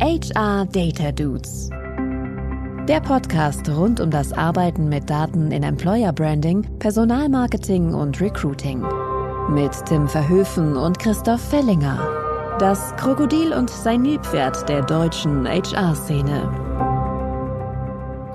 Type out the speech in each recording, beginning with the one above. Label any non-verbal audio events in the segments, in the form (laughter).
HR Data Dudes. Der Podcast rund um das Arbeiten mit Daten in Employer Branding, Personalmarketing und Recruiting. Mit Tim Verhöfen und Christoph Fellinger. Das Krokodil und sein Nilpferd der deutschen HR-Szene.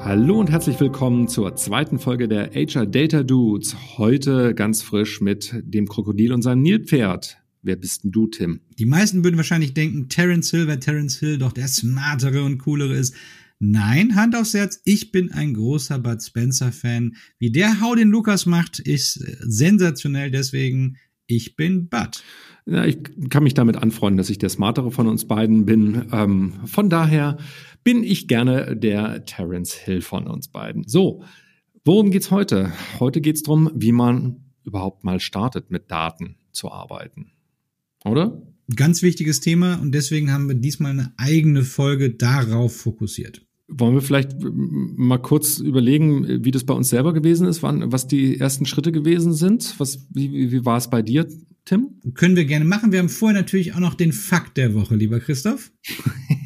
Hallo und herzlich willkommen zur zweiten Folge der HR Data Dudes. Heute ganz frisch mit dem Krokodil und seinem Nilpferd. Wer bist denn du, Tim? Die meisten würden wahrscheinlich denken, Terence Hill, weil Terence Hill doch der smartere und coolere ist. Nein, Hand aufs Herz, ich bin ein großer Bud Spencer-Fan. Wie der Hau den Lukas macht, ist sensationell, deswegen ich bin Bud. Ja, ich kann mich damit anfreunden, dass ich der smartere von uns beiden bin. Ähm, von daher bin ich gerne der Terence Hill von uns beiden. So, worum geht's heute? Heute geht's drum, wie man überhaupt mal startet, mit Daten zu arbeiten oder? Ganz wichtiges Thema und deswegen haben wir diesmal eine eigene Folge darauf fokussiert. Wollen wir vielleicht mal kurz überlegen, wie das bei uns selber gewesen ist, wann, was die ersten Schritte gewesen sind? Was, wie, wie war es bei dir, Tim? Können wir gerne machen. Wir haben vorher natürlich auch noch den Fakt der Woche, lieber Christoph.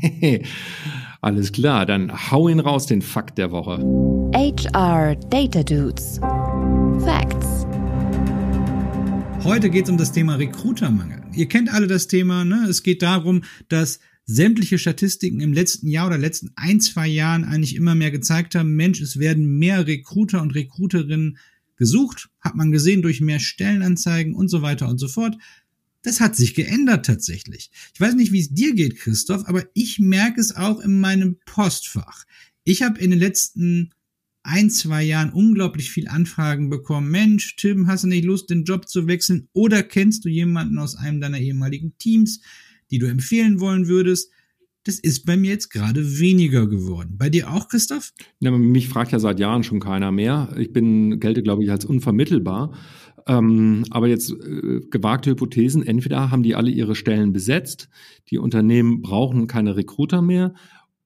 (laughs) Alles klar, dann hau ihn raus, den Fakt der Woche. HR Data Dudes. Facts. Heute geht es um das Thema Recruitermangel. Ihr kennt alle das Thema, ne? Es geht darum, dass sämtliche Statistiken im letzten Jahr oder letzten ein, zwei Jahren eigentlich immer mehr gezeigt haben, Mensch, es werden mehr Recruiter und Recruiterinnen gesucht, hat man gesehen durch mehr Stellenanzeigen und so weiter und so fort. Das hat sich geändert tatsächlich. Ich weiß nicht, wie es dir geht, Christoph, aber ich merke es auch in meinem Postfach. Ich habe in den letzten ein, zwei Jahren unglaublich viel Anfragen bekommen. Mensch, Tim, hast du nicht Lust, den Job zu wechseln? Oder kennst du jemanden aus einem deiner ehemaligen Teams, die du empfehlen wollen würdest? Das ist bei mir jetzt gerade weniger geworden. Bei dir auch, Christoph? Ja, mich fragt ja seit Jahren schon keiner mehr. Ich bin, gelte, glaube ich, als unvermittelbar. Ähm, aber jetzt äh, gewagte Hypothesen, entweder haben die alle ihre Stellen besetzt, die Unternehmen brauchen keine Recruiter mehr,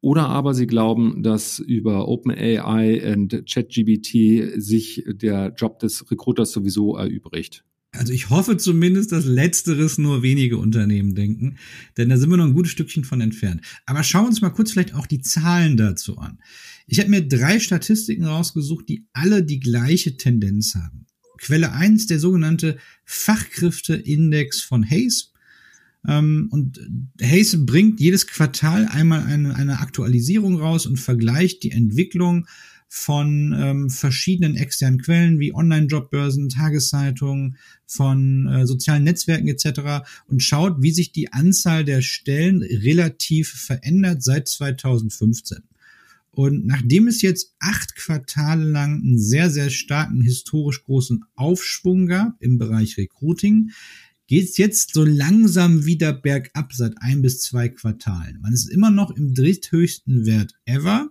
oder aber sie glauben, dass über OpenAI und ChatGBT sich der Job des Recruiters sowieso erübrigt. Also ich hoffe zumindest, dass letzteres nur wenige Unternehmen denken, denn da sind wir noch ein gutes Stückchen von entfernt. Aber schauen wir uns mal kurz vielleicht auch die Zahlen dazu an. Ich habe mir drei Statistiken rausgesucht, die alle die gleiche Tendenz haben. Quelle eins der sogenannte Fachkräfteindex von Hayes. Ähm, und Hayes bringt jedes Quartal einmal eine, eine Aktualisierung raus und vergleicht die Entwicklung von ähm, verschiedenen externen Quellen wie Online-Jobbörsen, Tageszeitungen, von äh, sozialen Netzwerken etc. und schaut, wie sich die Anzahl der Stellen relativ verändert seit 2015. Und nachdem es jetzt acht Quartale lang einen sehr, sehr starken historisch großen Aufschwung gab im Bereich Recruiting, geht es jetzt so langsam wieder bergab seit ein bis zwei Quartalen. Man ist immer noch im dritthöchsten Wert ever.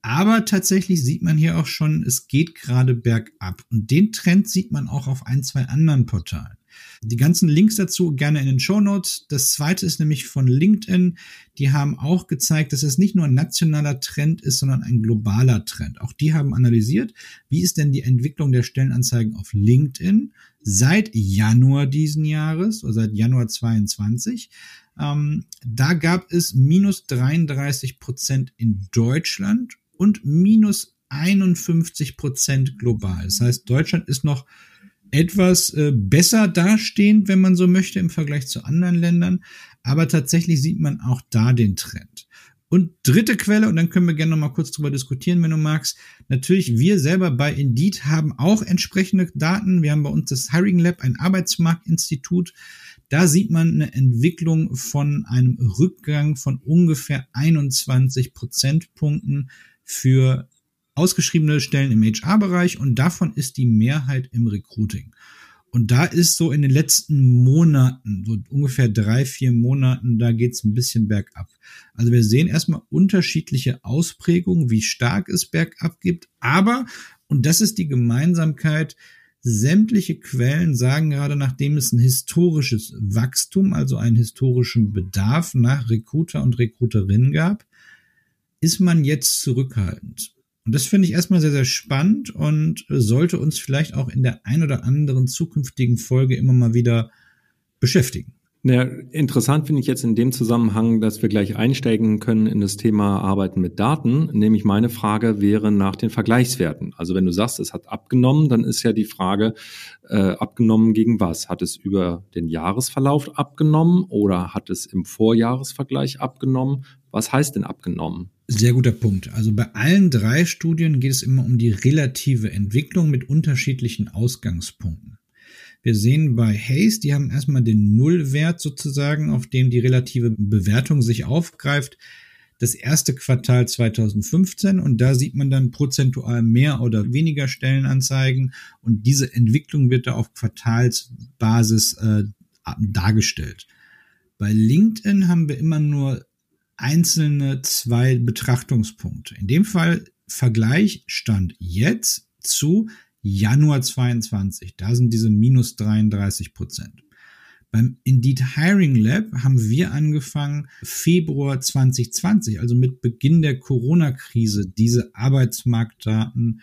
Aber tatsächlich sieht man hier auch schon, es geht gerade bergab. Und den Trend sieht man auch auf ein, zwei anderen Portalen. Die ganzen Links dazu gerne in den Show Notes. Das zweite ist nämlich von LinkedIn. Die haben auch gezeigt, dass es nicht nur ein nationaler Trend ist, sondern ein globaler Trend. Auch die haben analysiert, wie ist denn die Entwicklung der Stellenanzeigen auf LinkedIn seit Januar diesen Jahres oder seit Januar 22. Ähm, da gab es minus 33 Prozent in Deutschland und minus 51 Prozent global. Das heißt, Deutschland ist noch etwas äh, besser dastehend, wenn man so möchte, im Vergleich zu anderen Ländern. Aber tatsächlich sieht man auch da den Trend. Und dritte Quelle, und dann können wir gerne noch mal kurz drüber diskutieren, wenn du magst. Natürlich, wir selber bei Indeed haben auch entsprechende Daten. Wir haben bei uns das Hiring Lab, ein Arbeitsmarktinstitut. Da sieht man eine Entwicklung von einem Rückgang von ungefähr 21 Prozentpunkten für ausgeschriebene Stellen im HR-Bereich und davon ist die Mehrheit im Recruiting. Und da ist so in den letzten Monaten, so ungefähr drei, vier Monaten, da geht's ein bisschen bergab. Also wir sehen erstmal unterschiedliche Ausprägungen, wie stark es bergab gibt. Aber, und das ist die Gemeinsamkeit, sämtliche Quellen sagen gerade, nachdem es ein historisches Wachstum, also einen historischen Bedarf nach Recruiter und Recruiterinnen gab, ist man jetzt zurückhaltend. Und das finde ich erstmal sehr, sehr spannend und sollte uns vielleicht auch in der ein oder anderen zukünftigen Folge immer mal wieder beschäftigen. Naja, interessant finde ich jetzt in dem Zusammenhang, dass wir gleich einsteigen können in das Thema Arbeiten mit Daten. Nämlich meine Frage wäre nach den Vergleichswerten. Also wenn du sagst, es hat abgenommen, dann ist ja die Frage, äh, abgenommen gegen was? Hat es über den Jahresverlauf abgenommen oder hat es im Vorjahresvergleich abgenommen? Was heißt denn abgenommen? Sehr guter Punkt. Also bei allen drei Studien geht es immer um die relative Entwicklung mit unterschiedlichen Ausgangspunkten. Wir sehen bei Hayes, die haben erstmal den Nullwert sozusagen, auf dem die relative Bewertung sich aufgreift. Das erste Quartal 2015 und da sieht man dann prozentual mehr oder weniger Stellenanzeigen und diese Entwicklung wird da auf Quartalsbasis äh, dargestellt. Bei LinkedIn haben wir immer nur einzelne zwei Betrachtungspunkte. In dem Fall Vergleich stand jetzt zu Januar 22. Da sind diese minus 33 Prozent. Beim Indeed Hiring Lab haben wir angefangen, Februar 2020, also mit Beginn der Corona-Krise, diese Arbeitsmarktdaten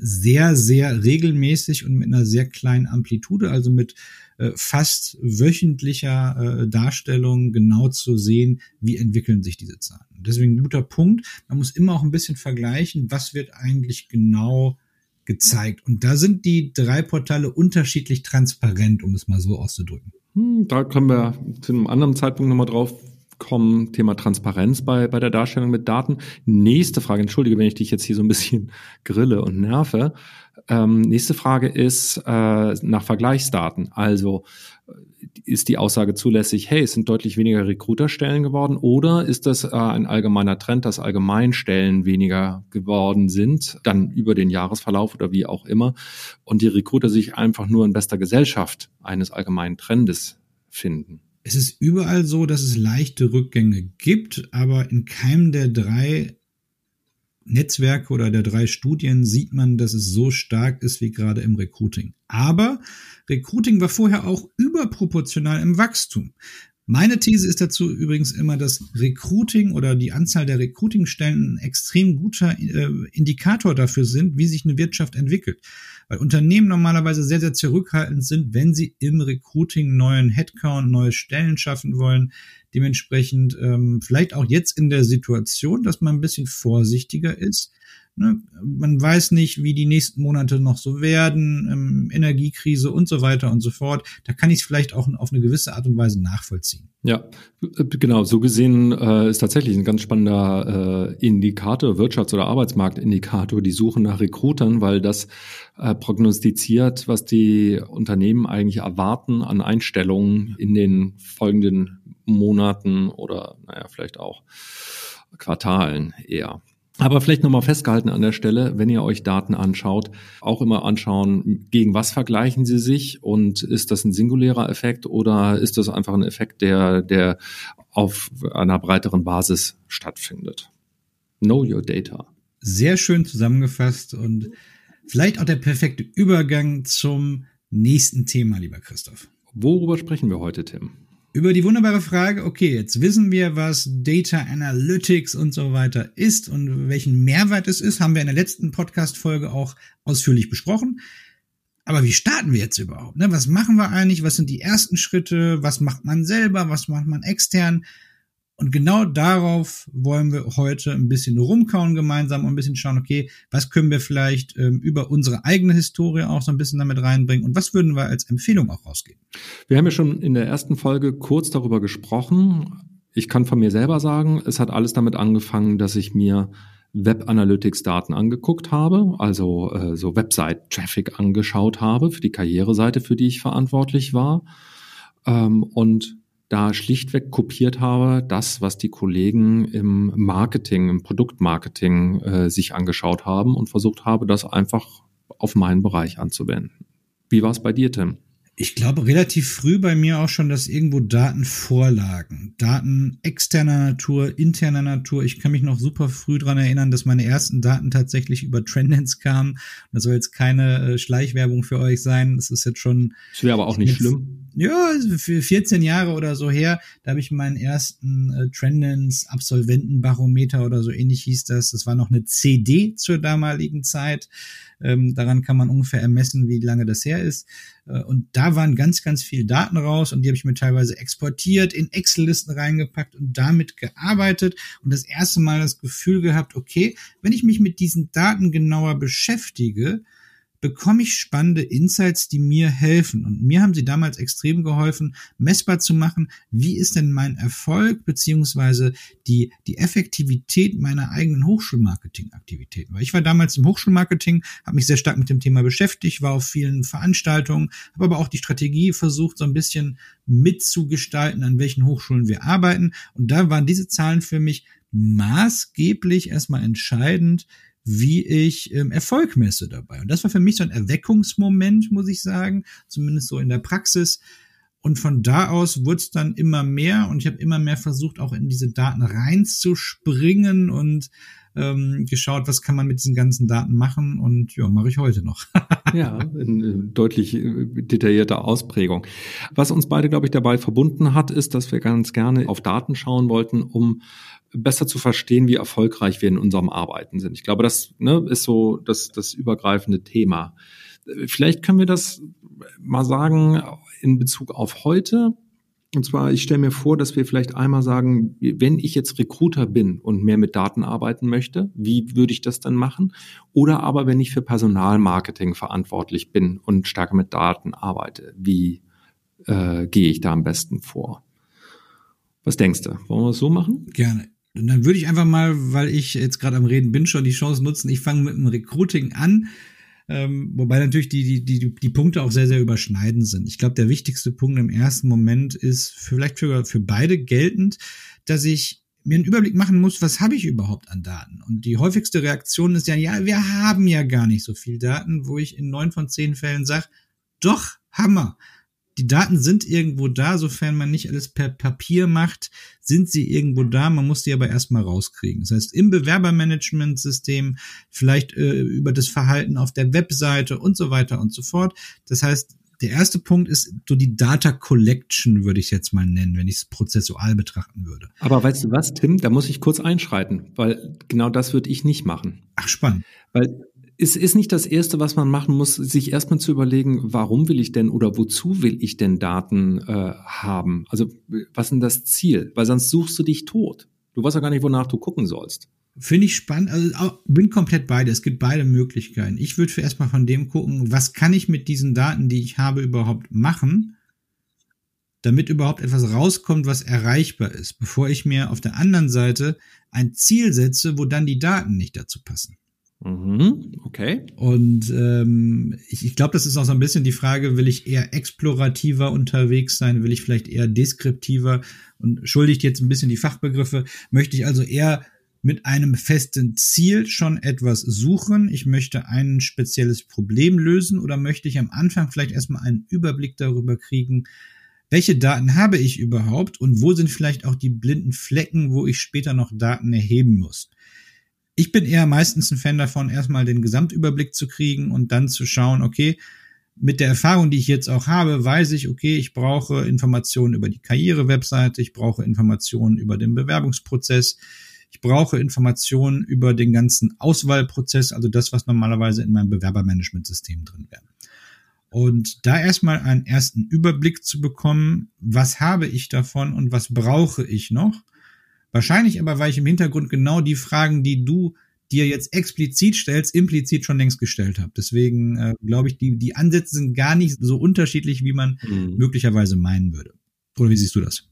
sehr, sehr regelmäßig und mit einer sehr kleinen Amplitude, also mit äh, fast wöchentlicher äh, Darstellung genau zu sehen, wie entwickeln sich diese Zahlen. Deswegen ein guter Punkt. Man muss immer auch ein bisschen vergleichen, was wird eigentlich genau gezeigt. Und da sind die drei Portale unterschiedlich transparent, um es mal so auszudrücken. Hm, da können wir zu einem anderen Zeitpunkt nochmal drauf kommen. Thema Transparenz bei, bei der Darstellung mit Daten. Nächste Frage, entschuldige, wenn ich dich jetzt hier so ein bisschen (laughs) grille und nerve. Ähm, nächste Frage ist äh, nach Vergleichsdaten. Also ist die Aussage zulässig, hey, es sind deutlich weniger Recruiterstellen geworden oder ist das äh, ein allgemeiner Trend, dass allgemein Stellen weniger geworden sind, dann über den Jahresverlauf oder wie auch immer und die Recruiter sich einfach nur in bester Gesellschaft eines allgemeinen Trendes finden? Es ist überall so, dass es leichte Rückgänge gibt, aber in keinem der drei Netzwerke oder der drei Studien sieht man, dass es so stark ist wie gerade im Recruiting. Aber Recruiting war vorher auch überproportional im Wachstum. Meine These ist dazu übrigens immer, dass Recruiting oder die Anzahl der Recruitingstellen ein extrem guter äh, Indikator dafür sind, wie sich eine Wirtschaft entwickelt. Weil Unternehmen normalerweise sehr, sehr zurückhaltend sind, wenn sie im Recruiting neuen Headcount, neue Stellen schaffen wollen. Dementsprechend ähm, vielleicht auch jetzt in der Situation, dass man ein bisschen vorsichtiger ist Ne? Man weiß nicht, wie die nächsten Monate noch so werden, ähm, Energiekrise und so weiter und so fort. Da kann ich es vielleicht auch auf eine gewisse Art und Weise nachvollziehen. Ja, genau. So gesehen äh, ist tatsächlich ein ganz spannender äh, Indikator, Wirtschafts- oder Arbeitsmarktindikator, die Suche nach Recruitern, weil das äh, prognostiziert, was die Unternehmen eigentlich erwarten an Einstellungen in den folgenden Monaten oder naja, vielleicht auch Quartalen eher. Aber vielleicht nochmal festgehalten an der Stelle, wenn ihr euch Daten anschaut, auch immer anschauen, gegen was vergleichen sie sich und ist das ein singulärer Effekt oder ist das einfach ein Effekt, der, der auf einer breiteren Basis stattfindet? Know your data. Sehr schön zusammengefasst und vielleicht auch der perfekte Übergang zum nächsten Thema, lieber Christoph. Worüber sprechen wir heute, Tim? Über die wunderbare Frage, okay, jetzt wissen wir, was Data Analytics und so weiter ist und welchen Mehrwert es ist, haben wir in der letzten Podcast-Folge auch ausführlich besprochen. Aber wie starten wir jetzt überhaupt? Ne? Was machen wir eigentlich? Was sind die ersten Schritte? Was macht man selber? Was macht man extern? Und genau darauf wollen wir heute ein bisschen rumkauen gemeinsam und ein bisschen schauen, okay, was können wir vielleicht ähm, über unsere eigene Historie auch so ein bisschen damit reinbringen und was würden wir als Empfehlung auch rausgeben? Wir haben ja schon in der ersten Folge kurz darüber gesprochen. Ich kann von mir selber sagen, es hat alles damit angefangen, dass ich mir Web Analytics Daten angeguckt habe, also äh, so Website Traffic angeschaut habe für die Karriereseite, für die ich verantwortlich war. Ähm, und da schlichtweg kopiert habe, das, was die Kollegen im Marketing, im Produktmarketing äh, sich angeschaut haben und versucht habe, das einfach auf meinen Bereich anzuwenden. Wie war es bei dir, Tim? Ich glaube, relativ früh bei mir auch schon, dass irgendwo Daten vorlagen. Daten externer Natur, interner Natur. Ich kann mich noch super früh dran erinnern, dass meine ersten Daten tatsächlich über Trendens kamen. Das soll jetzt keine äh, Schleichwerbung für euch sein. Das ist jetzt schon. Das wäre aber auch nicht schlimm. Ja, für 14 Jahre oder so her, da habe ich meinen ersten äh, Trendens Absolventenbarometer oder so ähnlich hieß das. Das war noch eine CD zur damaligen Zeit. Ähm, daran kann man ungefähr ermessen, wie lange das her ist. Äh, und da waren ganz, ganz viele Daten raus und die habe ich mir teilweise exportiert, in Excel-Listen reingepackt und damit gearbeitet und das erste Mal das Gefühl gehabt, okay, wenn ich mich mit diesen Daten genauer beschäftige, bekomme ich spannende Insights, die mir helfen. Und mir haben sie damals extrem geholfen, messbar zu machen, wie ist denn mein Erfolg beziehungsweise die, die Effektivität meiner eigenen Hochschulmarketing-Aktivitäten. Weil ich war damals im Hochschulmarketing, habe mich sehr stark mit dem Thema beschäftigt, war auf vielen Veranstaltungen, habe aber auch die Strategie versucht, so ein bisschen mitzugestalten, an welchen Hochschulen wir arbeiten. Und da waren diese Zahlen für mich maßgeblich erstmal entscheidend, wie ich ähm, Erfolg messe dabei. Und das war für mich so ein Erweckungsmoment, muss ich sagen, zumindest so in der Praxis. Und von da aus wurde es dann immer mehr und ich habe immer mehr versucht, auch in diese Daten reinzuspringen und ähm, geschaut, was kann man mit diesen ganzen Daten machen und ja, mache ich heute noch. (laughs) ja, in deutlich äh, detaillierter Ausprägung. Was uns beide, glaube ich, dabei verbunden hat, ist, dass wir ganz gerne auf Daten schauen wollten, um besser zu verstehen, wie erfolgreich wir in unserem Arbeiten sind. Ich glaube, das ne, ist so das, das übergreifende Thema. Vielleicht können wir das mal sagen in Bezug auf heute. Und zwar, ich stelle mir vor, dass wir vielleicht einmal sagen, wenn ich jetzt Recruiter bin und mehr mit Daten arbeiten möchte, wie würde ich das dann machen? Oder aber wenn ich für Personalmarketing verantwortlich bin und stärker mit Daten arbeite, wie äh, gehe ich da am besten vor? Was denkst du? Wollen wir es so machen? Gerne. Und dann würde ich einfach mal, weil ich jetzt gerade am Reden bin, schon die Chance nutzen. Ich fange mit dem Recruiting an. Ähm, wobei natürlich die, die, die, die Punkte auch sehr, sehr überschneidend sind. Ich glaube, der wichtigste Punkt im ersten Moment ist vielleicht für, für beide geltend, dass ich mir einen Überblick machen muss, was habe ich überhaupt an Daten? Und die häufigste Reaktion ist ja, ja, wir haben ja gar nicht so viel Daten, wo ich in neun von zehn Fällen sage, doch, Hammer die Daten sind irgendwo da, sofern man nicht alles per Papier macht, sind sie irgendwo da, man muss die aber erstmal rauskriegen. Das heißt, im Bewerbermanagementsystem, vielleicht äh, über das Verhalten auf der Webseite und so weiter und so fort. Das heißt, der erste Punkt ist so die Data Collection, würde ich jetzt mal nennen, wenn ich es prozessual betrachten würde. Aber weißt du was, Tim, da muss ich kurz einschreiten, weil genau das würde ich nicht machen. Ach, spannend. Weil es ist nicht das Erste, was man machen muss, sich erstmal zu überlegen, warum will ich denn oder wozu will ich denn Daten äh, haben? Also was ist denn das Ziel? Weil sonst suchst du dich tot. Du weißt ja gar nicht, wonach du gucken sollst. Finde ich spannend, also bin komplett beide. Es gibt beide Möglichkeiten. Ich würde erstmal von dem gucken, was kann ich mit diesen Daten, die ich habe, überhaupt machen, damit überhaupt etwas rauskommt, was erreichbar ist, bevor ich mir auf der anderen Seite ein Ziel setze, wo dann die Daten nicht dazu passen. Mhm, okay. Und ähm, ich, ich glaube, das ist auch so ein bisschen die Frage, will ich eher explorativer unterwegs sein, will ich vielleicht eher deskriptiver? Und schuldigt jetzt ein bisschen die Fachbegriffe, möchte ich also eher mit einem festen Ziel schon etwas suchen, ich möchte ein spezielles Problem lösen oder möchte ich am Anfang vielleicht erstmal einen Überblick darüber kriegen, welche Daten habe ich überhaupt und wo sind vielleicht auch die blinden Flecken, wo ich später noch Daten erheben muss ich bin eher meistens ein Fan davon, erstmal den Gesamtüberblick zu kriegen und dann zu schauen, okay, mit der Erfahrung, die ich jetzt auch habe, weiß ich, okay, ich brauche Informationen über die Karriere-Webseite, ich brauche Informationen über den Bewerbungsprozess, ich brauche Informationen über den ganzen Auswahlprozess, also das, was normalerweise in meinem Bewerbermanagementsystem drin wäre. Und da erstmal einen ersten Überblick zu bekommen, was habe ich davon und was brauche ich noch, Wahrscheinlich aber, weil ich im Hintergrund genau die Fragen, die du dir jetzt explizit stellst, implizit schon längst gestellt habe. Deswegen äh, glaube ich, die, die Ansätze sind gar nicht so unterschiedlich, wie man mhm. möglicherweise meinen würde. Oder wie siehst du das?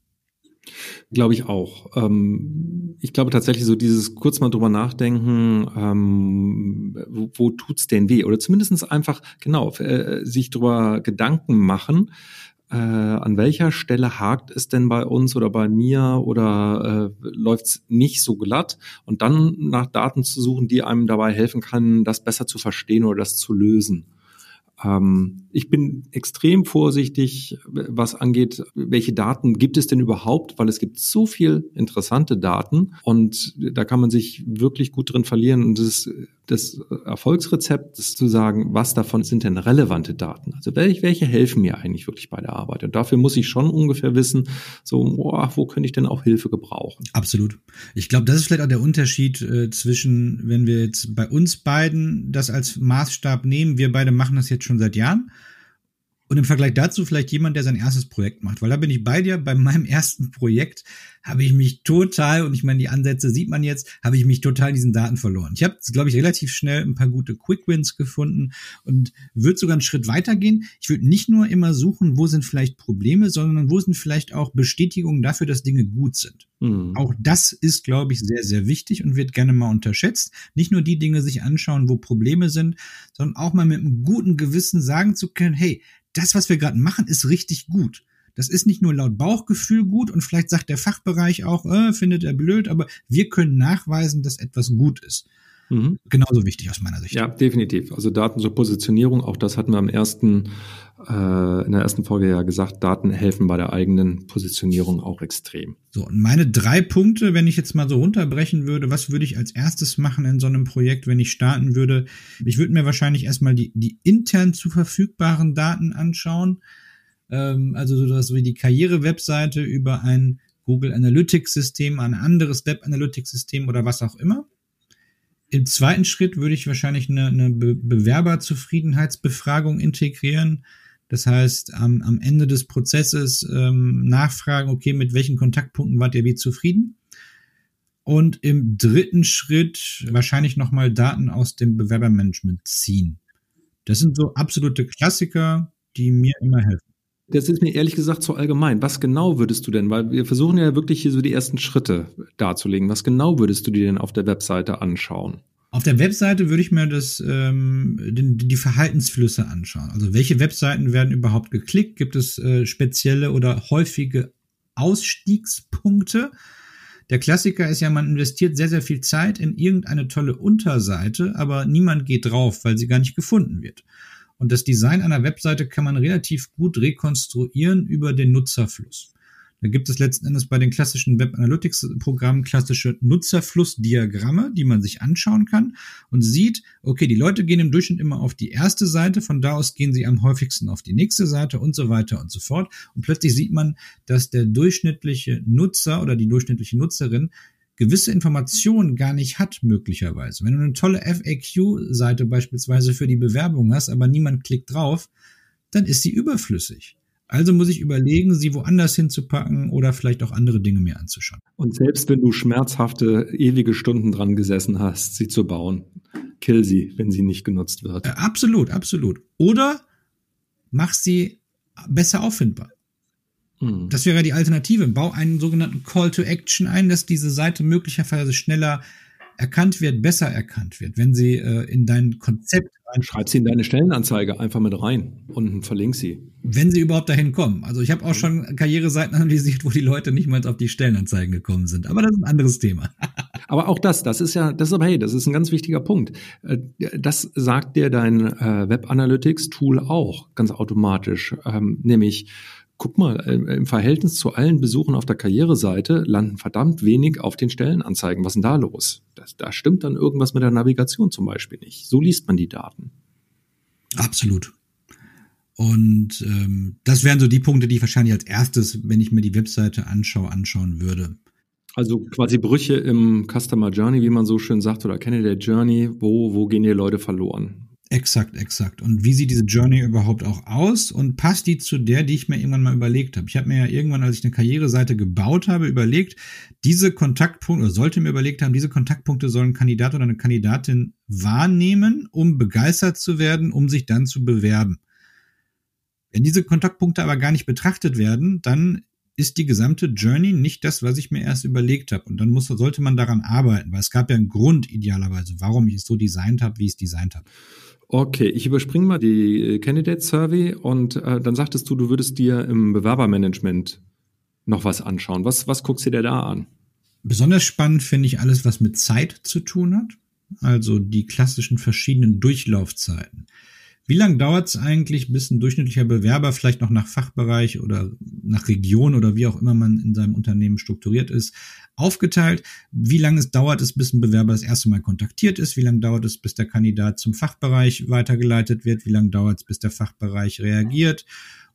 Glaube ich auch. Ähm, ich glaube tatsächlich so dieses kurz mal drüber nachdenken, ähm, wo, wo tut's denn weh? Oder zumindestens einfach, genau, äh, sich drüber Gedanken machen, äh, an welcher Stelle hakt es denn bei uns oder bei mir oder äh, läuft es nicht so glatt und dann nach Daten zu suchen, die einem dabei helfen kann, das besser zu verstehen oder das zu lösen. Ähm, ich bin extrem vorsichtig, was angeht, welche Daten gibt es denn überhaupt, weil es gibt so viel interessante Daten und da kann man sich wirklich gut drin verlieren und das, das Erfolgsrezept ist zu sagen, was davon sind denn relevante Daten? Also welche, welche helfen mir eigentlich wirklich bei der Arbeit? Und dafür muss ich schon ungefähr wissen, so, oh, wo könnte ich denn auch Hilfe gebrauchen? Absolut. Ich glaube, das ist vielleicht auch der Unterschied äh, zwischen, wenn wir jetzt bei uns beiden das als Maßstab nehmen, wir beide machen das jetzt schon seit Jahren. Und im Vergleich dazu vielleicht jemand, der sein erstes Projekt macht, weil da bin ich bei dir. Bei meinem ersten Projekt habe ich mich total, und ich meine, die Ansätze sieht man jetzt, habe ich mich total in diesen Daten verloren. Ich habe, glaube ich, relativ schnell ein paar gute Quick Wins gefunden und würde sogar einen Schritt weiter gehen. Ich würde nicht nur immer suchen, wo sind vielleicht Probleme, sondern wo sind vielleicht auch Bestätigungen dafür, dass Dinge gut sind. Mhm. Auch das ist, glaube ich, sehr, sehr wichtig und wird gerne mal unterschätzt. Nicht nur die Dinge sich anschauen, wo Probleme sind, sondern auch mal mit einem guten Gewissen sagen zu können, hey, das, was wir gerade machen, ist richtig gut. Das ist nicht nur laut Bauchgefühl gut und vielleicht sagt der Fachbereich auch, äh, findet er blöd, aber wir können nachweisen, dass etwas gut ist. Mhm. Genauso wichtig aus meiner Sicht. Ja, definitiv. Also Daten zur Positionierung, auch das hatten wir am ersten, äh, in der ersten Folge ja gesagt, Daten helfen bei der eigenen Positionierung auch extrem. So, und meine drei Punkte, wenn ich jetzt mal so runterbrechen würde, was würde ich als erstes machen in so einem Projekt, wenn ich starten würde? Ich würde mir wahrscheinlich erstmal die, die intern zu verfügbaren Daten anschauen. Ähm, also so das wie die Karriere-Webseite über ein Google Analytics System, ein anderes Web Analytics System oder was auch immer. Im zweiten Schritt würde ich wahrscheinlich eine, eine Be Bewerberzufriedenheitsbefragung integrieren. Das heißt, am, am Ende des Prozesses ähm, nachfragen, okay, mit welchen Kontaktpunkten wart ihr wie zufrieden? Und im dritten Schritt wahrscheinlich nochmal Daten aus dem Bewerbermanagement ziehen. Das sind so absolute Klassiker, die mir immer helfen. Das ist mir ehrlich gesagt zu allgemein. Was genau würdest du denn, weil wir versuchen ja wirklich hier so die ersten Schritte darzulegen, was genau würdest du dir denn auf der Webseite anschauen? Auf der Webseite würde ich mir das, ähm, die, die Verhaltensflüsse anschauen. Also welche Webseiten werden überhaupt geklickt? Gibt es äh, spezielle oder häufige Ausstiegspunkte? Der Klassiker ist ja, man investiert sehr, sehr viel Zeit in irgendeine tolle Unterseite, aber niemand geht drauf, weil sie gar nicht gefunden wird. Und das Design einer Webseite kann man relativ gut rekonstruieren über den Nutzerfluss. Da gibt es letzten Endes bei den klassischen Web Analytics Programmen klassische Nutzerflussdiagramme, die man sich anschauen kann und sieht, okay, die Leute gehen im Durchschnitt immer auf die erste Seite, von da aus gehen sie am häufigsten auf die nächste Seite und so weiter und so fort. Und plötzlich sieht man, dass der durchschnittliche Nutzer oder die durchschnittliche Nutzerin gewisse Informationen gar nicht hat, möglicherweise. Wenn du eine tolle FAQ-Seite beispielsweise für die Bewerbung hast, aber niemand klickt drauf, dann ist sie überflüssig. Also muss ich überlegen, sie woanders hinzupacken oder vielleicht auch andere Dinge mir anzuschauen. Und selbst wenn du schmerzhafte, ewige Stunden dran gesessen hast, sie zu bauen, kill sie, wenn sie nicht genutzt wird. Äh, absolut, absolut. Oder mach sie besser auffindbar. Mhm. Das wäre die Alternative. Bau einen sogenannten Call to Action ein, dass diese Seite möglicherweise schneller erkannt wird, besser erkannt wird, wenn sie äh, in dein Konzept rein. Schreib sie in deine Stellenanzeige einfach mit rein und verlink sie. Wenn sie überhaupt dahin kommen. Also ich habe auch schon Karriereseiten analysiert, wo die Leute nicht mal auf die Stellenanzeigen gekommen sind. Aber das ist ein anderes Thema. (laughs) aber auch das, das ist ja, das ist aber hey, das ist ein ganz wichtiger Punkt. Äh, das sagt dir dein äh, Web Analytics Tool auch ganz automatisch, ähm, nämlich guck mal, äh, im Verhältnis zu allen Besuchen auf der Karriereseite landen verdammt wenig auf den Stellenanzeigen. Was ist denn da los? Das, da stimmt dann irgendwas mit der Navigation zum Beispiel nicht. So liest man die Daten. Absolut. Und ähm, das wären so die Punkte, die ich wahrscheinlich als erstes, wenn ich mir die Webseite anschaue, anschauen würde. Also quasi Brüche im Customer Journey, wie man so schön sagt, oder Candidate Journey, wo, wo gehen die Leute verloren? Exakt, exakt. Und wie sieht diese Journey überhaupt auch aus und passt die zu der, die ich mir irgendwann mal überlegt habe? Ich habe mir ja irgendwann, als ich eine Karriereseite gebaut habe, überlegt, diese Kontaktpunkte, oder sollte mir überlegt haben, diese Kontaktpunkte sollen ein Kandidat oder eine Kandidatin wahrnehmen, um begeistert zu werden, um sich dann zu bewerben. Wenn diese Kontaktpunkte aber gar nicht betrachtet werden, dann ist die gesamte Journey nicht das, was ich mir erst überlegt habe. Und dann muss, sollte man daran arbeiten, weil es gab ja einen Grund idealerweise, warum ich es so designt habe, wie ich es designt habe. Okay, ich überspringe mal die äh, Candidate Survey und äh, dann sagtest du, du würdest dir im Bewerbermanagement noch was anschauen. Was, was guckst du dir da an? Besonders spannend finde ich alles, was mit Zeit zu tun hat. Also die klassischen verschiedenen Durchlaufzeiten. Wie lange dauert es eigentlich, bis ein durchschnittlicher Bewerber vielleicht noch nach Fachbereich oder nach Region oder wie auch immer man in seinem Unternehmen strukturiert ist, aufgeteilt? Wie lange es dauert es, bis ein Bewerber das erste Mal kontaktiert ist? Wie lange dauert es, bis der Kandidat zum Fachbereich weitergeleitet wird? Wie lange dauert es, bis der Fachbereich reagiert?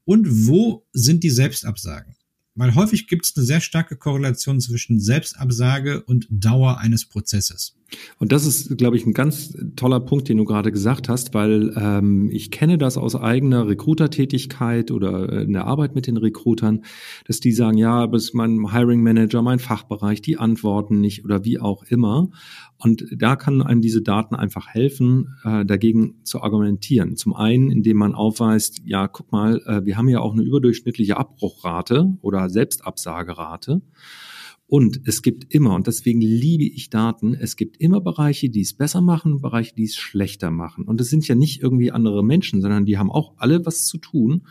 Und wo sind die Selbstabsagen? Weil häufig gibt es eine sehr starke Korrelation zwischen Selbstabsage und Dauer eines Prozesses. Und das ist, glaube ich, ein ganz toller Punkt, den du gerade gesagt hast, weil ähm, ich kenne das aus eigener Recruiter-Tätigkeit oder äh, in der Arbeit mit den Recruitern, dass die sagen, ja, bis mein Hiring Manager, mein Fachbereich, die antworten nicht oder wie auch immer. Und da kann einem diese Daten einfach helfen, äh, dagegen zu argumentieren. Zum einen, indem man aufweist, ja, guck mal, äh, wir haben ja auch eine überdurchschnittliche Abbruchrate oder Selbstabsagerate. Und es gibt immer, und deswegen liebe ich Daten, es gibt immer Bereiche, die es besser machen, Bereiche, die es schlechter machen. Und es sind ja nicht irgendwie andere Menschen, sondern die haben auch alle was zu tun.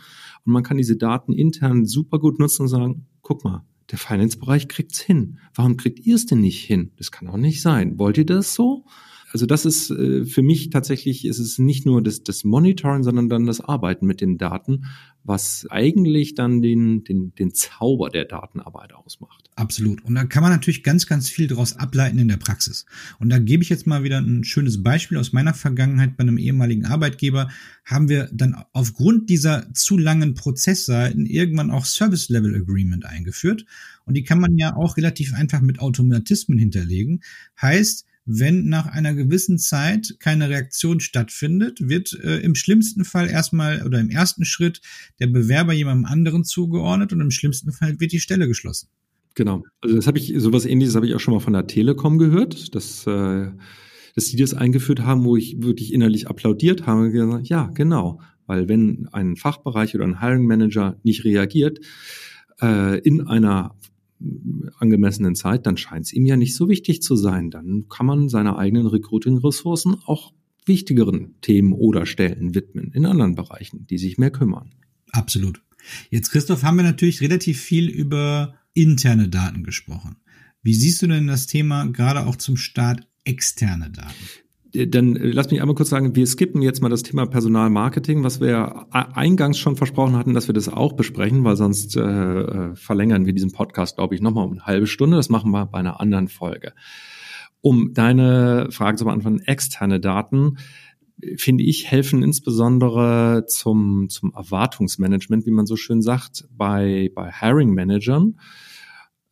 Und man kann diese Daten intern super gut nutzen und sagen, guck mal, der Finance-Bereich kriegt's hin. Warum kriegt ihr es denn nicht hin? Das kann auch nicht sein. Wollt ihr das so? Also das ist äh, für mich tatsächlich, ist es nicht nur das, das Monitoring, sondern dann das Arbeiten mit den Daten, was eigentlich dann den, den, den Zauber der Datenarbeit ausmacht. Absolut. Und da kann man natürlich ganz, ganz viel daraus ableiten in der Praxis. Und da gebe ich jetzt mal wieder ein schönes Beispiel aus meiner Vergangenheit bei einem ehemaligen Arbeitgeber. Haben wir dann aufgrund dieser zu langen Prozessseiten irgendwann auch Service Level Agreement eingeführt. Und die kann man ja auch relativ einfach mit Automatismen hinterlegen. Heißt, wenn nach einer gewissen Zeit keine Reaktion stattfindet, wird äh, im schlimmsten Fall erstmal oder im ersten Schritt der Bewerber jemandem anderen zugeordnet und im schlimmsten Fall wird die Stelle geschlossen. Genau. Also das habe ich, sowas ähnliches habe ich auch schon mal von der Telekom gehört, dass, äh, dass die das eingeführt haben, wo ich wirklich innerlich applaudiert habe und gesagt, ja, genau. Weil wenn ein Fachbereich oder ein Hiring Manager nicht reagiert, äh, in einer angemessenen Zeit, dann scheint es ihm ja nicht so wichtig zu sein. Dann kann man seine eigenen Recruiting-Ressourcen auch wichtigeren Themen oder Stellen widmen in anderen Bereichen, die sich mehr kümmern. Absolut. Jetzt, Christoph, haben wir natürlich relativ viel über interne Daten gesprochen. Wie siehst du denn das Thema gerade auch zum Start externe Daten? Dann äh, lass mich einmal kurz sagen, wir skippen jetzt mal das Thema Personalmarketing, was wir eingangs schon versprochen hatten, dass wir das auch besprechen, weil sonst äh, äh verlängern wir diesen Podcast, glaube ich, nochmal um eine halbe Stunde. Das machen wir bei einer anderen Folge. Um deine Frage zu beantworten, externe Daten, finde ich, helfen insbesondere zum, zum Erwartungsmanagement, wie man so schön sagt, bei, bei Hiring-Managern,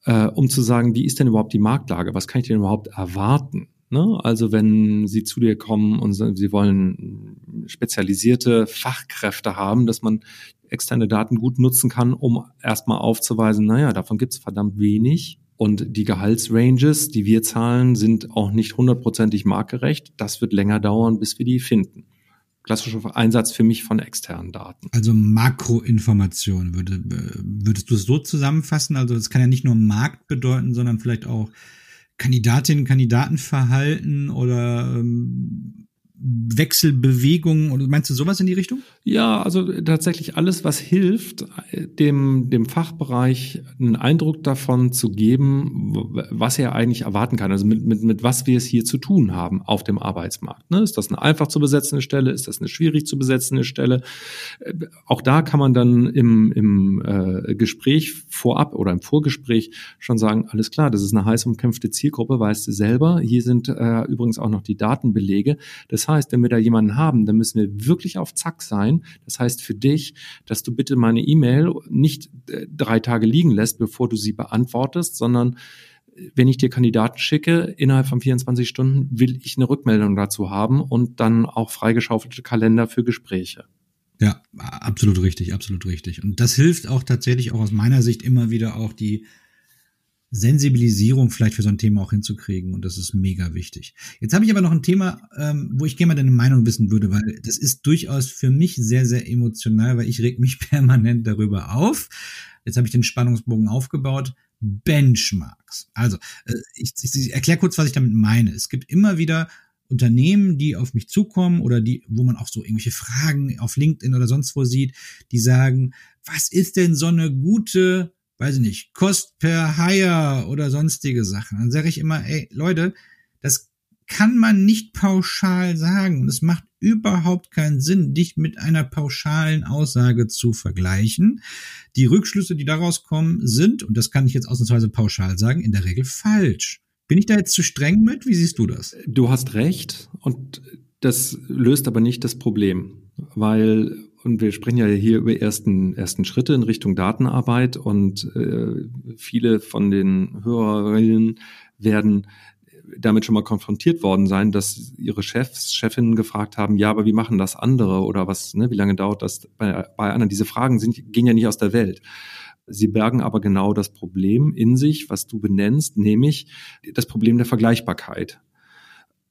äh, um zu sagen, wie ist denn überhaupt die Marktlage? Was kann ich denn überhaupt erwarten? Ne? Also wenn sie zu dir kommen und sie wollen spezialisierte Fachkräfte haben, dass man externe Daten gut nutzen kann, um erstmal aufzuweisen, naja, davon gibt's verdammt wenig. Und die Gehaltsranges, die wir zahlen, sind auch nicht hundertprozentig marktgerecht. Das wird länger dauern, bis wir die finden. Klassischer Einsatz für mich von externen Daten. Also Makroinformation würde, würdest du es so zusammenfassen? Also es kann ja nicht nur Markt bedeuten, sondern vielleicht auch Kandidatinnen, Kandidatenverhalten oder ähm, Wechselbewegungen oder meinst du sowas in die Richtung? Ja, also tatsächlich alles, was hilft, dem, dem Fachbereich einen Eindruck davon zu geben, was er eigentlich erwarten kann. Also mit, mit, mit was wir es hier zu tun haben auf dem Arbeitsmarkt. Ne? Ist das eine einfach zu besetzende Stelle? Ist das eine schwierig zu besetzende Stelle? Äh, auch da kann man dann im, im äh, Gespräch vorab oder im Vorgespräch schon sagen, alles klar, das ist eine heiß umkämpfte Zielgruppe, weißt du selber. Hier sind äh, übrigens auch noch die Datenbelege. Das heißt, wenn wir da jemanden haben, dann müssen wir wirklich auf Zack sein. Das heißt für dich, dass du bitte meine E-Mail nicht äh, drei Tage liegen lässt, bevor du sie beantwortest, sondern äh, wenn ich dir Kandidaten schicke, innerhalb von 24 Stunden will ich eine Rückmeldung dazu haben und dann auch freigeschaufelte Kalender für Gespräche. Ja, absolut richtig, absolut richtig. Und das hilft auch tatsächlich auch aus meiner Sicht immer wieder auch die Sensibilisierung vielleicht für so ein Thema auch hinzukriegen und das ist mega wichtig. Jetzt habe ich aber noch ein Thema, ähm, wo ich gerne mal deine Meinung wissen würde, weil das ist durchaus für mich sehr, sehr emotional, weil ich reg mich (laughs) permanent darüber auf. Jetzt habe ich den Spannungsbogen aufgebaut. Benchmarks. Also, äh, ich, ich, ich erkläre kurz, was ich damit meine. Es gibt immer wieder Unternehmen, die auf mich zukommen oder die, wo man auch so irgendwelche Fragen auf LinkedIn oder sonst wo sieht, die sagen, was ist denn so eine gute weiß ich nicht, Kost per Hire oder sonstige Sachen. Dann sage ich immer, ey, Leute, das kann man nicht pauschal sagen. Und es macht überhaupt keinen Sinn, dich mit einer pauschalen Aussage zu vergleichen. Die Rückschlüsse, die daraus kommen, sind, und das kann ich jetzt ausnahmsweise pauschal sagen, in der Regel falsch. Bin ich da jetzt zu streng mit? Wie siehst du das? Du hast recht und das löst aber nicht das Problem, weil und wir sprechen ja hier über ersten, ersten Schritte in Richtung Datenarbeit und äh, viele von den Hörerinnen werden damit schon mal konfrontiert worden sein, dass ihre Chefs, Chefinnen gefragt haben, ja, aber wie machen das andere oder was, ne, wie lange dauert das bei, bei anderen? Diese Fragen sind, gehen ja nicht aus der Welt. Sie bergen aber genau das Problem in sich, was du benennst, nämlich das Problem der Vergleichbarkeit.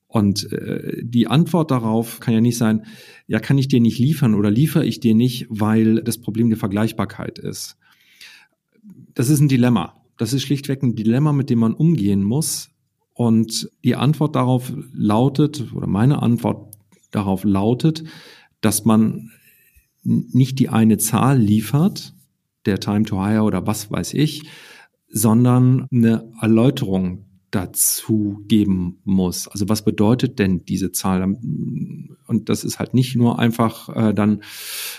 Und äh, die Antwort darauf kann ja nicht sein, ja, kann ich dir nicht liefern oder liefere ich dir nicht, weil das Problem der Vergleichbarkeit ist. Das ist ein Dilemma. Das ist schlichtweg ein Dilemma, mit dem man umgehen muss. Und die Antwort darauf lautet, oder meine Antwort darauf lautet, dass man nicht die eine Zahl liefert, der Time to Hire oder was weiß ich, sondern eine Erläuterung dazu geben muss. Also was bedeutet denn diese Zahl? Und das ist halt nicht nur einfach äh, dann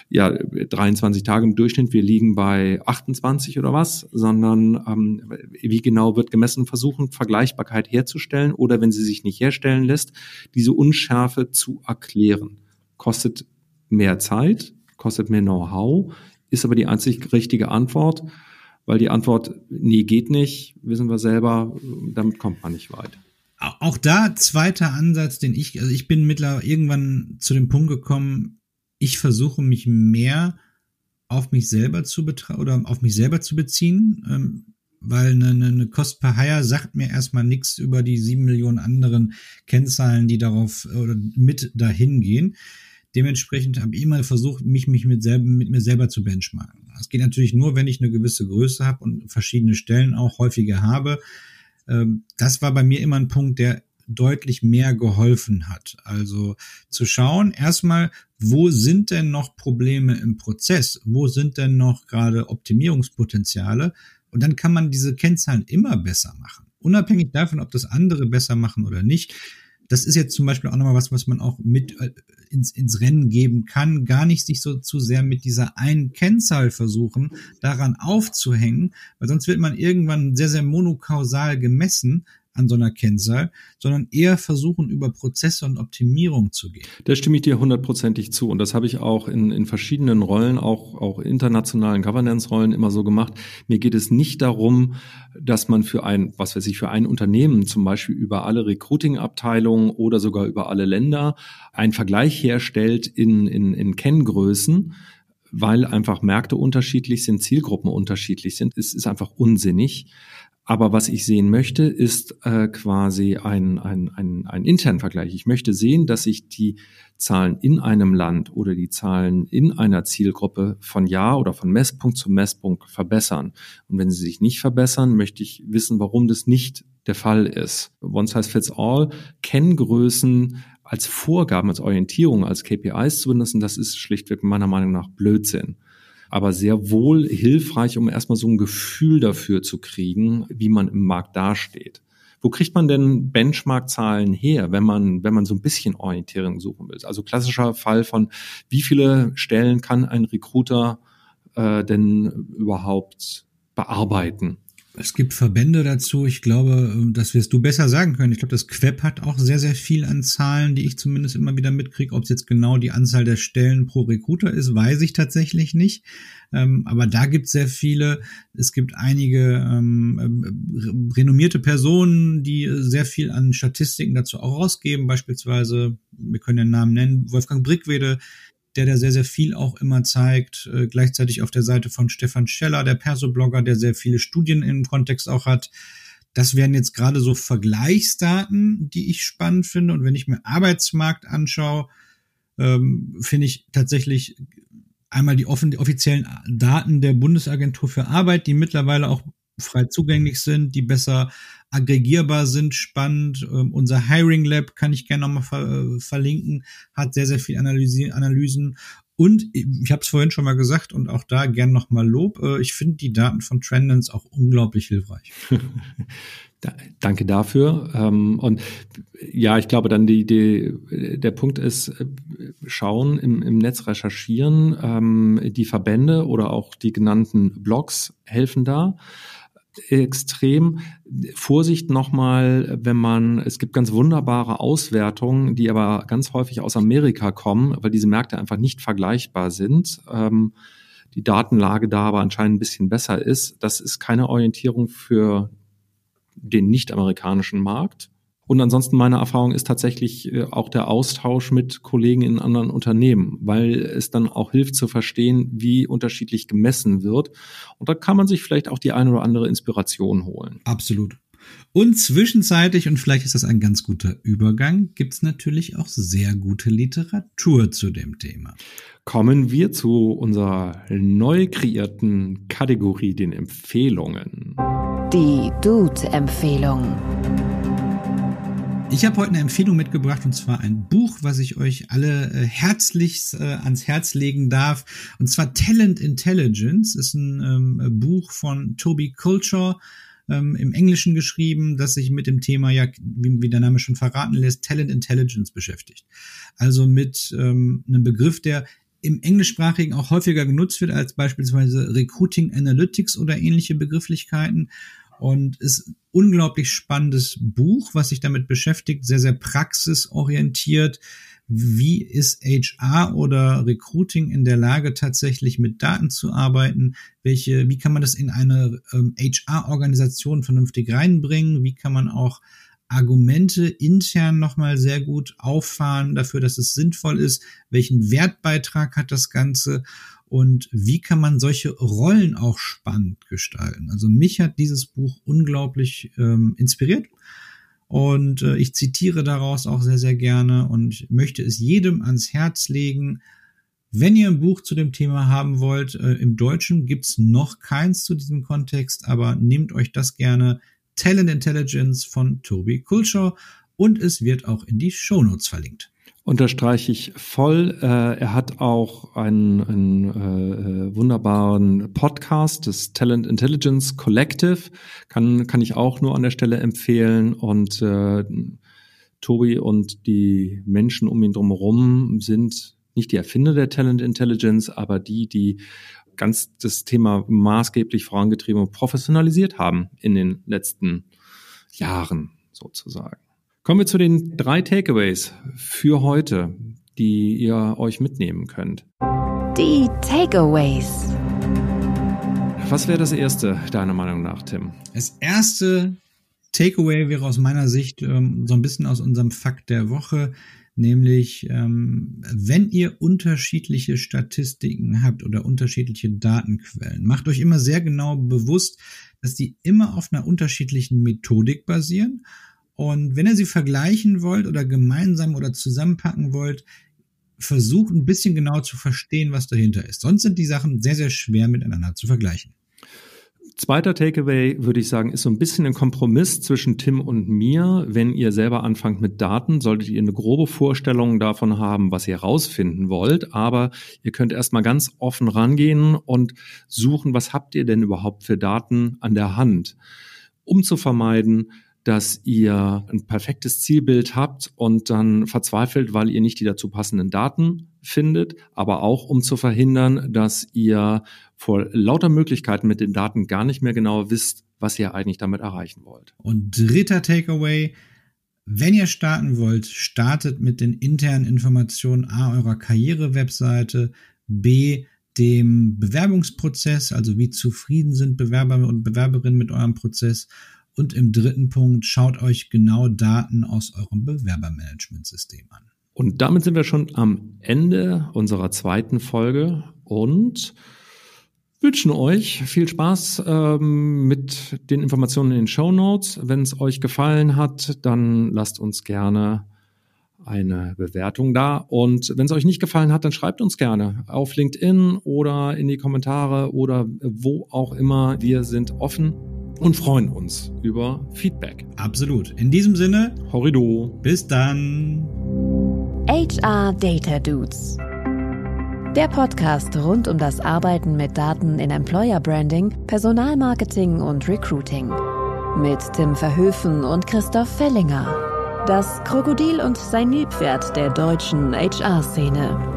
ja 23 Tage im Durchschnitt, wir liegen bei 28 oder was, sondern ähm, wie genau wird gemessen versuchen, Vergleichbarkeit herzustellen oder wenn sie sich nicht herstellen lässt, diese Unschärfe zu erklären. Kostet mehr Zeit, kostet mehr Know-how, ist aber die einzig richtige Antwort, weil die Antwort, nee, geht nicht, wissen wir selber, damit kommt man nicht weit. Auch da zweiter Ansatz, den ich, also ich bin mittlerweile irgendwann zu dem Punkt gekommen, ich versuche mich mehr auf mich selber zu betrachten oder auf mich selber zu beziehen, ähm, weil eine, eine Cost per Hire sagt mir erstmal nichts über die sieben Millionen anderen Kennzahlen, die darauf oder mit dahin gehen. Dementsprechend habe ich immer versucht, mich, mich mit, selber, mit mir selber zu benchmarken. Das geht natürlich nur, wenn ich eine gewisse Größe habe und verschiedene Stellen auch häufiger habe. Ähm, das war bei mir immer ein Punkt, der deutlich mehr geholfen hat. Also zu schauen, erstmal, wo sind denn noch Probleme im Prozess? Wo sind denn noch gerade Optimierungspotenziale? Und dann kann man diese Kennzahlen immer besser machen. Unabhängig davon, ob das andere besser machen oder nicht das ist jetzt zum Beispiel auch nochmal was, was man auch mit äh, ins, ins Rennen geben kann, gar nicht sich so zu sehr mit dieser einen Kennzahl versuchen, daran aufzuhängen, weil sonst wird man irgendwann sehr, sehr monokausal gemessen an so einer Kennzahl, sondern eher versuchen, über Prozesse und Optimierung zu gehen. Da stimme ich dir hundertprozentig zu. Und das habe ich auch in, in verschiedenen Rollen, auch, auch internationalen Governance-Rollen immer so gemacht. Mir geht es nicht darum, dass man für ein, was weiß ich, für ein Unternehmen zum Beispiel über alle Recruiting-Abteilungen oder sogar über alle Länder einen Vergleich herstellt in, in, in Kenngrößen, weil einfach Märkte unterschiedlich sind, Zielgruppen unterschiedlich sind. Es ist einfach unsinnig. Aber was ich sehen möchte, ist äh, quasi ein, ein, ein, ein internen Vergleich. Ich möchte sehen, dass sich die Zahlen in einem Land oder die Zahlen in einer Zielgruppe von Jahr oder von Messpunkt zu Messpunkt verbessern. Und wenn sie sich nicht verbessern, möchte ich wissen, warum das nicht der Fall ist. One size fits all, Kenngrößen als Vorgaben, als Orientierung, als KPIs zu benutzen, das ist schlichtweg meiner Meinung nach Blödsinn aber sehr wohl hilfreich, um erstmal so ein Gefühl dafür zu kriegen, wie man im Markt dasteht. Wo kriegt man denn Benchmark-Zahlen her, wenn man, wenn man so ein bisschen Orientierung suchen will? Also klassischer Fall von, wie viele Stellen kann ein Recruiter äh, denn überhaupt bearbeiten? Es gibt Verbände dazu. Ich glaube, ähm, das wirst du besser sagen können. Ich glaube, das Queb hat auch sehr, sehr viel an Zahlen, die ich zumindest immer wieder mitkriege. Ob es jetzt genau die Anzahl der Stellen pro Recruiter ist, weiß ich tatsächlich nicht. Ähm, aber da gibt es sehr viele. Es gibt einige ähm, ähm, renommierte Personen, die sehr viel an Statistiken dazu auch rausgeben. Beispielsweise, wir können den Namen nennen, Wolfgang Brickwede, der da sehr, sehr viel auch immer zeigt. Äh, gleichzeitig auf der Seite von Stefan Scheller, der Perso-Blogger, der sehr viele Studien im Kontext auch hat. Das wären jetzt gerade so Vergleichsdaten, die ich spannend finde. Und wenn ich mir Arbeitsmarkt anschaue, ähm, finde ich tatsächlich einmal die, offen, die offiziellen Daten der Bundesagentur für Arbeit, die mittlerweile auch frei zugänglich sind, die besser aggregierbar sind, spannend. Ähm, unser Hiring Lab kann ich gerne nochmal ver äh, verlinken, hat sehr, sehr viel Analyse Analysen. Und ich habe es vorhin schon mal gesagt und auch da gern nochmal Lob. Äh, ich finde die Daten von Trendens auch unglaublich hilfreich. (laughs) Danke dafür. Ähm, und ja, ich glaube dann die, die, der Punkt ist, äh, schauen, im, im Netz recherchieren. Ähm, die Verbände oder auch die genannten Blogs helfen da extrem. Vorsicht nochmal, wenn man, es gibt ganz wunderbare Auswertungen, die aber ganz häufig aus Amerika kommen, weil diese Märkte einfach nicht vergleichbar sind. Ähm, die Datenlage da aber anscheinend ein bisschen besser ist. Das ist keine Orientierung für den nicht-amerikanischen Markt. Und ansonsten meine Erfahrung ist tatsächlich äh, auch der Austausch mit Kollegen in anderen Unternehmen, weil es dann auch hilft zu verstehen, wie unterschiedlich gemessen wird. Und da kann man sich vielleicht auch die eine oder andere Inspiration holen. Absolut. Und zwischenzeitlich, und vielleicht ist das ein ganz guter Übergang, gibt es natürlich auch sehr gute Literatur zu dem Thema. Kommen wir zu unserer neu kreierten Kategorie, den Empfehlungen. Die Dude-Empfehlung. Ich habe heute eine Empfehlung mitgebracht und zwar ein Buch, was ich euch alle äh, herzlichst äh, ans Herz legen darf. Und zwar Talent Intelligence ist ein ähm, Buch von Toby Culture ähm, im Englischen geschrieben, das sich mit dem Thema, ja, wie, wie der Name schon verraten lässt, Talent Intelligence beschäftigt. Also mit ähm, einem Begriff, der im Englischsprachigen auch häufiger genutzt wird als beispielsweise Recruiting Analytics oder ähnliche Begrifflichkeiten und ist unglaublich spannendes Buch, was sich damit beschäftigt, sehr, sehr praxisorientiert. Wie ist HR oder Recruiting in der Lage, tatsächlich mit Daten zu arbeiten? Welche, wie kann man das in eine ähm, HR-Organisation vernünftig reinbringen? Wie kann man auch Argumente intern nochmal sehr gut auffahren dafür, dass es sinnvoll ist? Welchen Wertbeitrag hat das Ganze? Und wie kann man solche Rollen auch spannend gestalten. Also mich hat dieses Buch unglaublich ähm, inspiriert und äh, ich zitiere daraus auch sehr, sehr gerne und möchte es jedem ans Herz legen. Wenn ihr ein Buch zu dem Thema haben wollt, äh, im Deutschen gibt's noch keins zu diesem Kontext, aber nehmt euch das gerne. Talent Intelligence von Toby Kulshaw und es wird auch in die Shownotes verlinkt. Unterstreiche ich voll. Äh, er hat auch einen, einen äh, wunderbaren Podcast, das Talent Intelligence Collective, kann, kann ich auch nur an der Stelle empfehlen. Und äh, Tobi und die Menschen um ihn drumherum sind nicht die Erfinder der Talent Intelligence, aber die, die ganz das Thema maßgeblich vorangetrieben und professionalisiert haben in den letzten Jahren sozusagen. Kommen wir zu den drei Takeaways für heute, die ihr euch mitnehmen könnt. Die Takeaways. Was wäre das erste, deiner Meinung nach, Tim? Das erste Takeaway wäre aus meiner Sicht ähm, so ein bisschen aus unserem Fakt der Woche, nämlich ähm, wenn ihr unterschiedliche Statistiken habt oder unterschiedliche Datenquellen, macht euch immer sehr genau bewusst, dass die immer auf einer unterschiedlichen Methodik basieren und wenn ihr sie vergleichen wollt oder gemeinsam oder zusammenpacken wollt, versucht ein bisschen genau zu verstehen, was dahinter ist. Sonst sind die Sachen sehr, sehr schwer miteinander zu vergleichen. Zweiter Takeaway würde ich sagen, ist so ein bisschen ein Kompromiss zwischen Tim und mir. Wenn ihr selber anfangt mit Daten, solltet ihr eine grobe Vorstellung davon haben, was ihr rausfinden wollt. Aber ihr könnt erstmal ganz offen rangehen und suchen, was habt ihr denn überhaupt für Daten an der Hand, um zu vermeiden, dass ihr ein perfektes Zielbild habt und dann verzweifelt, weil ihr nicht die dazu passenden Daten findet, aber auch um zu verhindern, dass ihr vor lauter Möglichkeiten mit den Daten gar nicht mehr genau wisst, was ihr eigentlich damit erreichen wollt. Und dritter Takeaway, wenn ihr starten wollt, startet mit den internen Informationen A eurer Karriere-Webseite, B dem Bewerbungsprozess, also wie zufrieden sind Bewerber und Bewerberinnen mit eurem Prozess und im dritten Punkt, schaut euch genau Daten aus eurem Bewerbermanagementsystem an. Und damit sind wir schon am Ende unserer zweiten Folge und wünschen euch viel Spaß ähm, mit den Informationen in den Show Notes. Wenn es euch gefallen hat, dann lasst uns gerne eine Bewertung da. Und wenn es euch nicht gefallen hat, dann schreibt uns gerne auf LinkedIn oder in die Kommentare oder wo auch immer. Wir sind offen und freuen uns über Feedback. Absolut. In diesem Sinne, Horrido. Bis dann. HR Data Dudes. Der Podcast rund um das Arbeiten mit Daten in Employer Branding, Personalmarketing und Recruiting. Mit Tim Verhöfen und Christoph Fellinger. Das Krokodil und sein Nilpferd der deutschen HR-Szene.